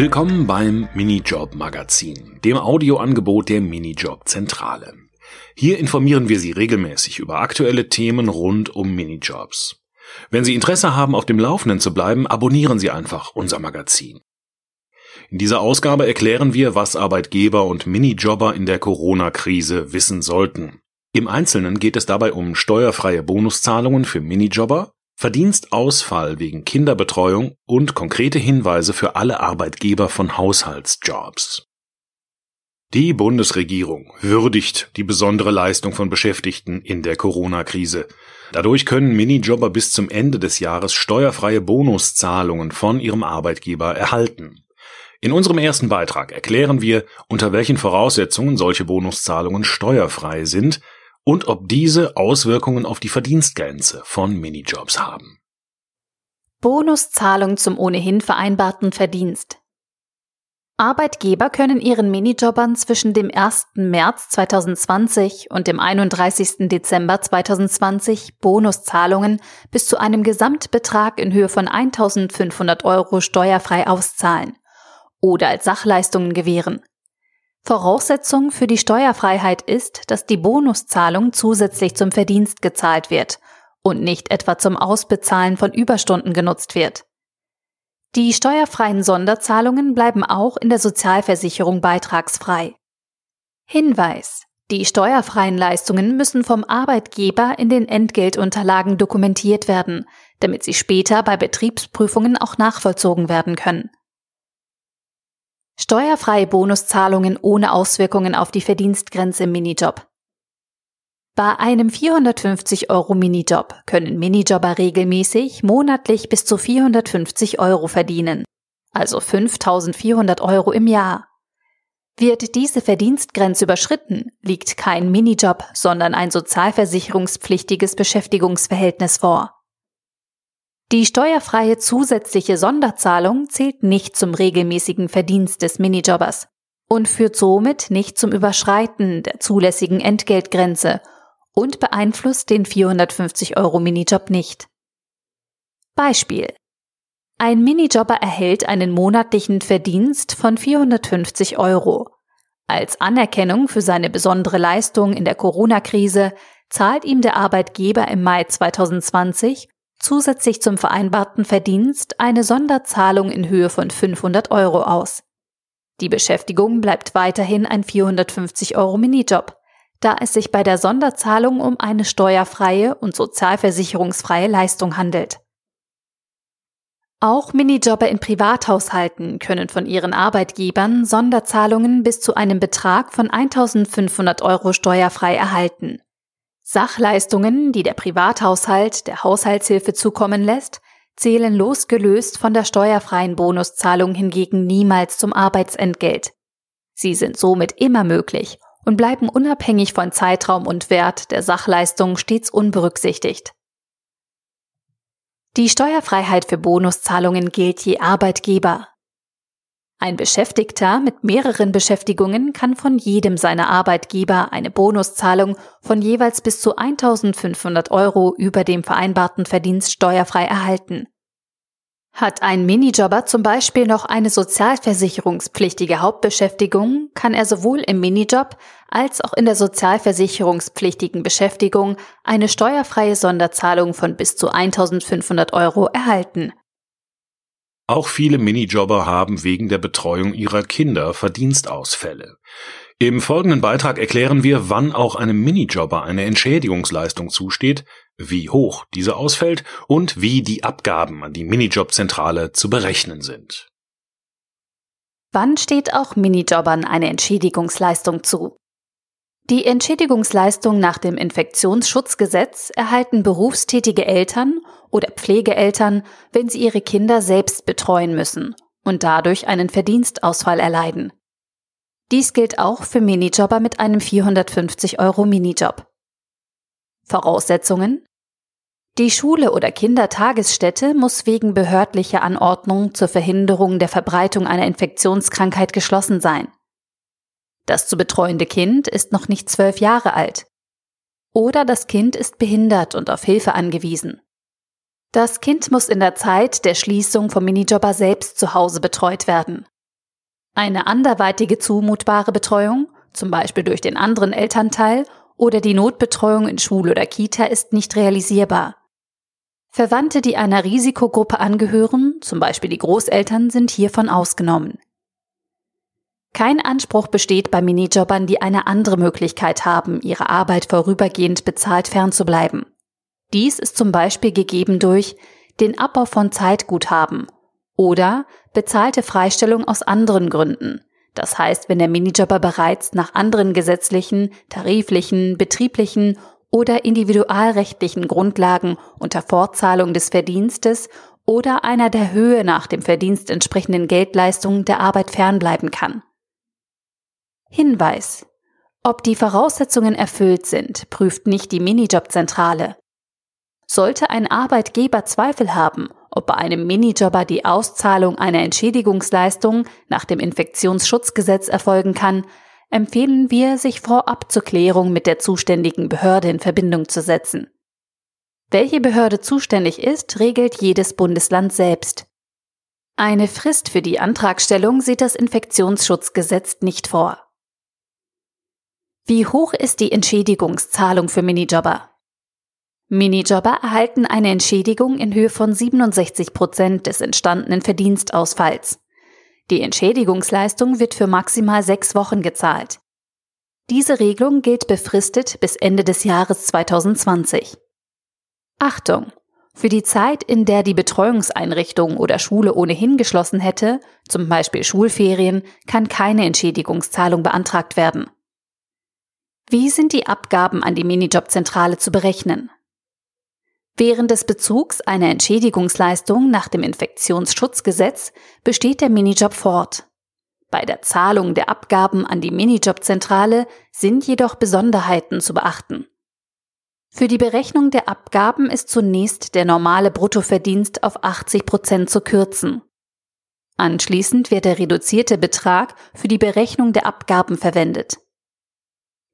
Willkommen beim Minijob Magazin, dem Audioangebot der Minijob Zentrale. Hier informieren wir Sie regelmäßig über aktuelle Themen rund um Minijobs. Wenn Sie Interesse haben, auf dem Laufenden zu bleiben, abonnieren Sie einfach unser Magazin. In dieser Ausgabe erklären wir, was Arbeitgeber und Minijobber in der Corona-Krise wissen sollten. Im Einzelnen geht es dabei um steuerfreie Bonuszahlungen für Minijobber, Verdienstausfall wegen Kinderbetreuung und konkrete Hinweise für alle Arbeitgeber von Haushaltsjobs. Die Bundesregierung würdigt die besondere Leistung von Beschäftigten in der Corona-Krise. Dadurch können Minijobber bis zum Ende des Jahres steuerfreie Bonuszahlungen von ihrem Arbeitgeber erhalten. In unserem ersten Beitrag erklären wir, unter welchen Voraussetzungen solche Bonuszahlungen steuerfrei sind und ob diese Auswirkungen auf die Verdienstgrenze von Minijobs haben. Bonuszahlung zum ohnehin vereinbarten Verdienst. Arbeitgeber können ihren Minijobbern zwischen dem 1. März 2020 und dem 31. Dezember 2020 Bonuszahlungen bis zu einem Gesamtbetrag in Höhe von 1500 Euro steuerfrei auszahlen oder als Sachleistungen gewähren. Voraussetzung für die Steuerfreiheit ist, dass die Bonuszahlung zusätzlich zum Verdienst gezahlt wird und nicht etwa zum Ausbezahlen von Überstunden genutzt wird. Die steuerfreien Sonderzahlungen bleiben auch in der Sozialversicherung beitragsfrei. Hinweis. Die steuerfreien Leistungen müssen vom Arbeitgeber in den Entgeltunterlagen dokumentiert werden, damit sie später bei Betriebsprüfungen auch nachvollzogen werden können. Steuerfreie Bonuszahlungen ohne Auswirkungen auf die Verdienstgrenze im Minijob. Bei einem 450 Euro Minijob können Minijobber regelmäßig monatlich bis zu 450 Euro verdienen, also 5400 Euro im Jahr. Wird diese Verdienstgrenze überschritten, liegt kein Minijob, sondern ein sozialversicherungspflichtiges Beschäftigungsverhältnis vor. Die steuerfreie zusätzliche Sonderzahlung zählt nicht zum regelmäßigen Verdienst des Minijobbers und führt somit nicht zum Überschreiten der zulässigen Entgeltgrenze und beeinflusst den 450 Euro Minijob nicht. Beispiel. Ein Minijobber erhält einen monatlichen Verdienst von 450 Euro. Als Anerkennung für seine besondere Leistung in der Corona-Krise zahlt ihm der Arbeitgeber im Mai 2020 zusätzlich zum vereinbarten Verdienst eine Sonderzahlung in Höhe von 500 Euro aus. Die Beschäftigung bleibt weiterhin ein 450 Euro Minijob, da es sich bei der Sonderzahlung um eine steuerfreie und sozialversicherungsfreie Leistung handelt. Auch Minijobber in Privathaushalten können von ihren Arbeitgebern Sonderzahlungen bis zu einem Betrag von 1500 Euro steuerfrei erhalten. Sachleistungen, die der Privathaushalt der Haushaltshilfe zukommen lässt, zählen losgelöst von der steuerfreien Bonuszahlung hingegen niemals zum Arbeitsentgelt. Sie sind somit immer möglich und bleiben unabhängig von Zeitraum und Wert der Sachleistung stets unberücksichtigt. Die Steuerfreiheit für Bonuszahlungen gilt je Arbeitgeber. Ein Beschäftigter mit mehreren Beschäftigungen kann von jedem seiner Arbeitgeber eine Bonuszahlung von jeweils bis zu 1500 Euro über dem vereinbarten Verdienst steuerfrei erhalten. Hat ein Minijobber zum Beispiel noch eine sozialversicherungspflichtige Hauptbeschäftigung, kann er sowohl im Minijob als auch in der sozialversicherungspflichtigen Beschäftigung eine steuerfreie Sonderzahlung von bis zu 1500 Euro erhalten. Auch viele Minijobber haben wegen der Betreuung ihrer Kinder Verdienstausfälle. Im folgenden Beitrag erklären wir, wann auch einem Minijobber eine Entschädigungsleistung zusteht, wie hoch diese ausfällt und wie die Abgaben an die Minijobzentrale zu berechnen sind. Wann steht auch Minijobbern eine Entschädigungsleistung zu? Die Entschädigungsleistung nach dem Infektionsschutzgesetz erhalten berufstätige Eltern oder Pflegeeltern, wenn sie ihre Kinder selbst betreuen müssen und dadurch einen Verdienstausfall erleiden. Dies gilt auch für Minijobber mit einem 450 Euro Minijob. Voraussetzungen die Schule oder Kindertagesstätte muss wegen behördlicher Anordnung zur Verhinderung der Verbreitung einer Infektionskrankheit geschlossen sein. Das zu betreuende Kind ist noch nicht zwölf Jahre alt. Oder das Kind ist behindert und auf Hilfe angewiesen. Das Kind muss in der Zeit der Schließung vom Minijobber selbst zu Hause betreut werden. Eine anderweitige zumutbare Betreuung, zum Beispiel durch den anderen Elternteil oder die Notbetreuung in Schule oder Kita ist nicht realisierbar. Verwandte, die einer Risikogruppe angehören, zum Beispiel die Großeltern, sind hiervon ausgenommen. Kein Anspruch besteht bei Minijobbern, die eine andere Möglichkeit haben, ihre Arbeit vorübergehend bezahlt fernzubleiben. Dies ist zum Beispiel gegeben durch den Abbau von Zeitguthaben oder bezahlte Freistellung aus anderen Gründen. Das heißt, wenn der Minijobber bereits nach anderen gesetzlichen, tariflichen, betrieblichen oder individualrechtlichen Grundlagen unter Fortzahlung des Verdienstes oder einer der Höhe nach dem Verdienst entsprechenden Geldleistung der Arbeit fernbleiben kann. Hinweis. Ob die Voraussetzungen erfüllt sind, prüft nicht die Minijobzentrale. Sollte ein Arbeitgeber Zweifel haben, ob bei einem Minijobber die Auszahlung einer Entschädigungsleistung nach dem Infektionsschutzgesetz erfolgen kann, empfehlen wir, sich vorab zur Klärung mit der zuständigen Behörde in Verbindung zu setzen. Welche Behörde zuständig ist, regelt jedes Bundesland selbst. Eine Frist für die Antragstellung sieht das Infektionsschutzgesetz nicht vor. Wie hoch ist die Entschädigungszahlung für Minijobber? Minijobber erhalten eine Entschädigung in Höhe von 67 Prozent des entstandenen Verdienstausfalls. Die Entschädigungsleistung wird für maximal sechs Wochen gezahlt. Diese Regelung gilt befristet bis Ende des Jahres 2020. Achtung! Für die Zeit, in der die Betreuungseinrichtung oder Schule ohnehin geschlossen hätte, zum Beispiel Schulferien, kann keine Entschädigungszahlung beantragt werden. Wie sind die Abgaben an die Minijobzentrale zu berechnen? Während des Bezugs einer Entschädigungsleistung nach dem Infektionsschutzgesetz besteht der Minijob fort. Bei der Zahlung der Abgaben an die Minijobzentrale sind jedoch Besonderheiten zu beachten. Für die Berechnung der Abgaben ist zunächst der normale Bruttoverdienst auf 80 Prozent zu kürzen. Anschließend wird der reduzierte Betrag für die Berechnung der Abgaben verwendet.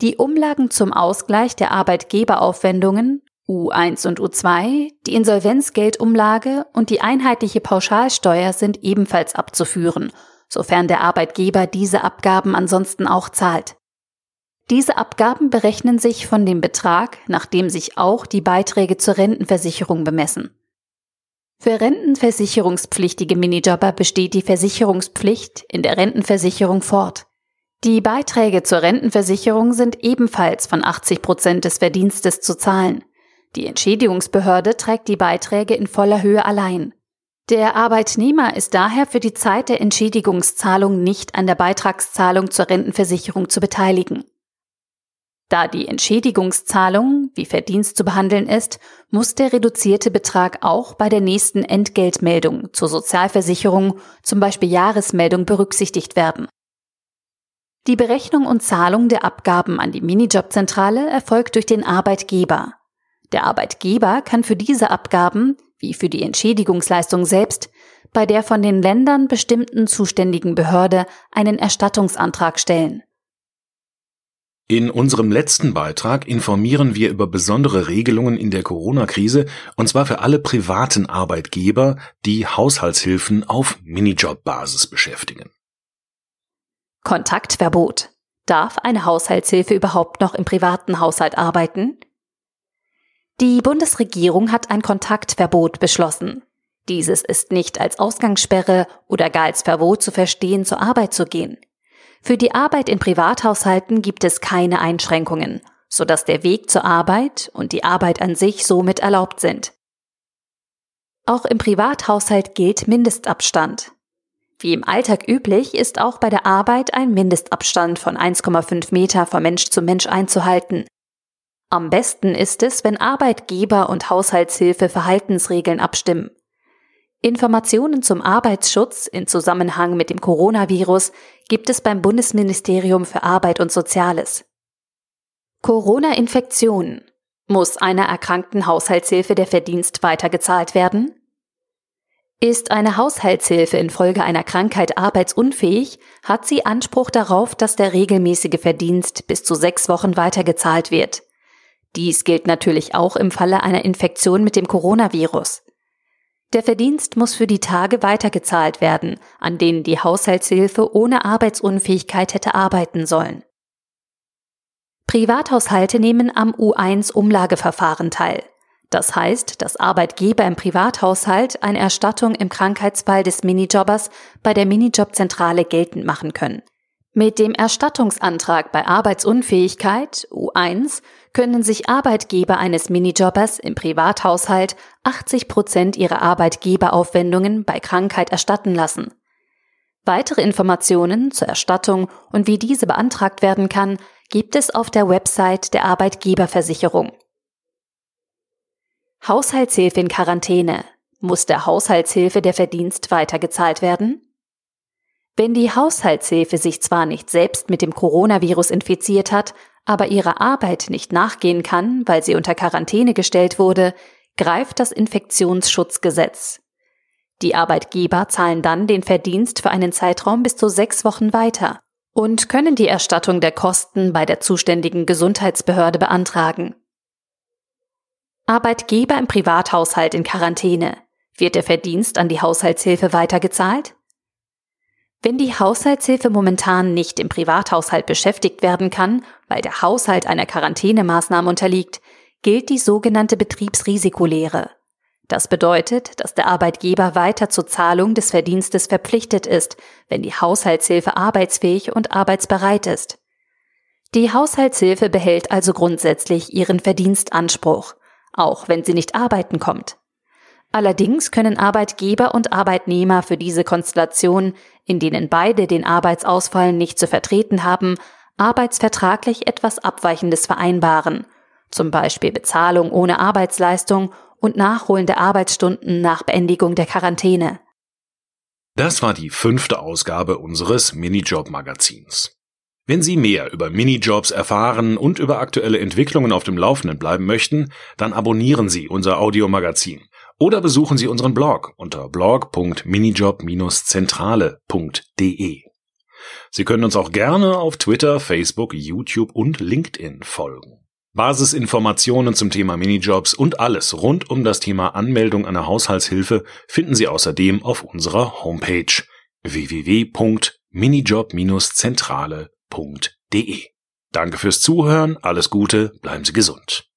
Die Umlagen zum Ausgleich der Arbeitgeberaufwendungen U1 und U2, die Insolvenzgeldumlage und die einheitliche Pauschalsteuer sind ebenfalls abzuführen, sofern der Arbeitgeber diese Abgaben ansonsten auch zahlt. Diese Abgaben berechnen sich von dem Betrag, nach dem sich auch die Beiträge zur Rentenversicherung bemessen. Für rentenversicherungspflichtige Minijobber besteht die Versicherungspflicht in der Rentenversicherung fort. Die Beiträge zur Rentenversicherung sind ebenfalls von 80 Prozent des Verdienstes zu zahlen. Die Entschädigungsbehörde trägt die Beiträge in voller Höhe allein. Der Arbeitnehmer ist daher für die Zeit der Entschädigungszahlung nicht an der Beitragszahlung zur Rentenversicherung zu beteiligen. Da die Entschädigungszahlung wie Verdienst zu behandeln ist, muss der reduzierte Betrag auch bei der nächsten Entgeltmeldung zur Sozialversicherung, zum Beispiel Jahresmeldung, berücksichtigt werden. Die Berechnung und Zahlung der Abgaben an die Minijobzentrale erfolgt durch den Arbeitgeber. Der Arbeitgeber kann für diese Abgaben, wie für die Entschädigungsleistung selbst, bei der von den Ländern bestimmten zuständigen Behörde einen Erstattungsantrag stellen. In unserem letzten Beitrag informieren wir über besondere Regelungen in der Corona-Krise, und zwar für alle privaten Arbeitgeber, die Haushaltshilfen auf Minijob-Basis beschäftigen. Kontaktverbot. Darf eine Haushaltshilfe überhaupt noch im privaten Haushalt arbeiten? Die Bundesregierung hat ein Kontaktverbot beschlossen. Dieses ist nicht als Ausgangssperre oder gar als Verbot zu verstehen, zur Arbeit zu gehen. Für die Arbeit in Privathaushalten gibt es keine Einschränkungen, sodass der Weg zur Arbeit und die Arbeit an sich somit erlaubt sind. Auch im Privathaushalt gilt Mindestabstand. Wie im Alltag üblich ist auch bei der Arbeit ein Mindestabstand von 1,5 Meter von Mensch zu Mensch einzuhalten. Am besten ist es, wenn Arbeitgeber und Haushaltshilfe Verhaltensregeln abstimmen. Informationen zum Arbeitsschutz in Zusammenhang mit dem Coronavirus gibt es beim Bundesministerium für Arbeit und Soziales. Corona-Infektion. Muss einer erkrankten Haushaltshilfe der Verdienst weitergezahlt werden? Ist eine Haushaltshilfe infolge einer Krankheit arbeitsunfähig, hat sie Anspruch darauf, dass der regelmäßige Verdienst bis zu sechs Wochen weitergezahlt wird. Dies gilt natürlich auch im Falle einer Infektion mit dem Coronavirus. Der Verdienst muss für die Tage weitergezahlt werden, an denen die Haushaltshilfe ohne Arbeitsunfähigkeit hätte arbeiten sollen. Privathaushalte nehmen am U1-Umlageverfahren teil. Das heißt, dass Arbeitgeber im Privathaushalt eine Erstattung im Krankheitsfall des Minijobbers bei der Minijobzentrale geltend machen können. Mit dem Erstattungsantrag bei Arbeitsunfähigkeit U1 können sich Arbeitgeber eines Minijobbers im Privathaushalt 80 Prozent ihrer Arbeitgeberaufwendungen bei Krankheit erstatten lassen. Weitere Informationen zur Erstattung und wie diese beantragt werden kann, gibt es auf der Website der Arbeitgeberversicherung. Haushaltshilfe in Quarantäne. Muss der Haushaltshilfe der Verdienst weitergezahlt werden? Wenn die Haushaltshilfe sich zwar nicht selbst mit dem Coronavirus infiziert hat, aber ihrer Arbeit nicht nachgehen kann, weil sie unter Quarantäne gestellt wurde, greift das Infektionsschutzgesetz. Die Arbeitgeber zahlen dann den Verdienst für einen Zeitraum bis zu sechs Wochen weiter und können die Erstattung der Kosten bei der zuständigen Gesundheitsbehörde beantragen. Arbeitgeber im Privathaushalt in Quarantäne. Wird der Verdienst an die Haushaltshilfe weitergezahlt? Wenn die Haushaltshilfe momentan nicht im Privathaushalt beschäftigt werden kann, weil der Haushalt einer Quarantänemaßnahme unterliegt, gilt die sogenannte Betriebsrisikolehre. Das bedeutet, dass der Arbeitgeber weiter zur Zahlung des Verdienstes verpflichtet ist, wenn die Haushaltshilfe arbeitsfähig und arbeitsbereit ist. Die Haushaltshilfe behält also grundsätzlich ihren Verdienstanspruch auch wenn sie nicht arbeiten kommt. Allerdings können Arbeitgeber und Arbeitnehmer für diese Konstellation, in denen beide den Arbeitsausfall nicht zu vertreten haben, arbeitsvertraglich etwas Abweichendes vereinbaren, zum Beispiel Bezahlung ohne Arbeitsleistung und Nachholen der Arbeitsstunden nach Beendigung der Quarantäne. Das war die fünfte Ausgabe unseres Minijob-Magazins. Wenn Sie mehr über Minijobs erfahren und über aktuelle Entwicklungen auf dem Laufenden bleiben möchten, dann abonnieren Sie unser Audiomagazin oder besuchen Sie unseren Blog unter blog.minijob-zentrale.de. Sie können uns auch gerne auf Twitter, Facebook, YouTube und LinkedIn folgen. Basisinformationen zum Thema Minijobs und alles rund um das Thema Anmeldung einer Haushaltshilfe finden Sie außerdem auf unserer Homepage www.minijob-zentrale.de www.ftf.de. Danke fürs Zuhören, alles Gute, bleiben Sie gesund.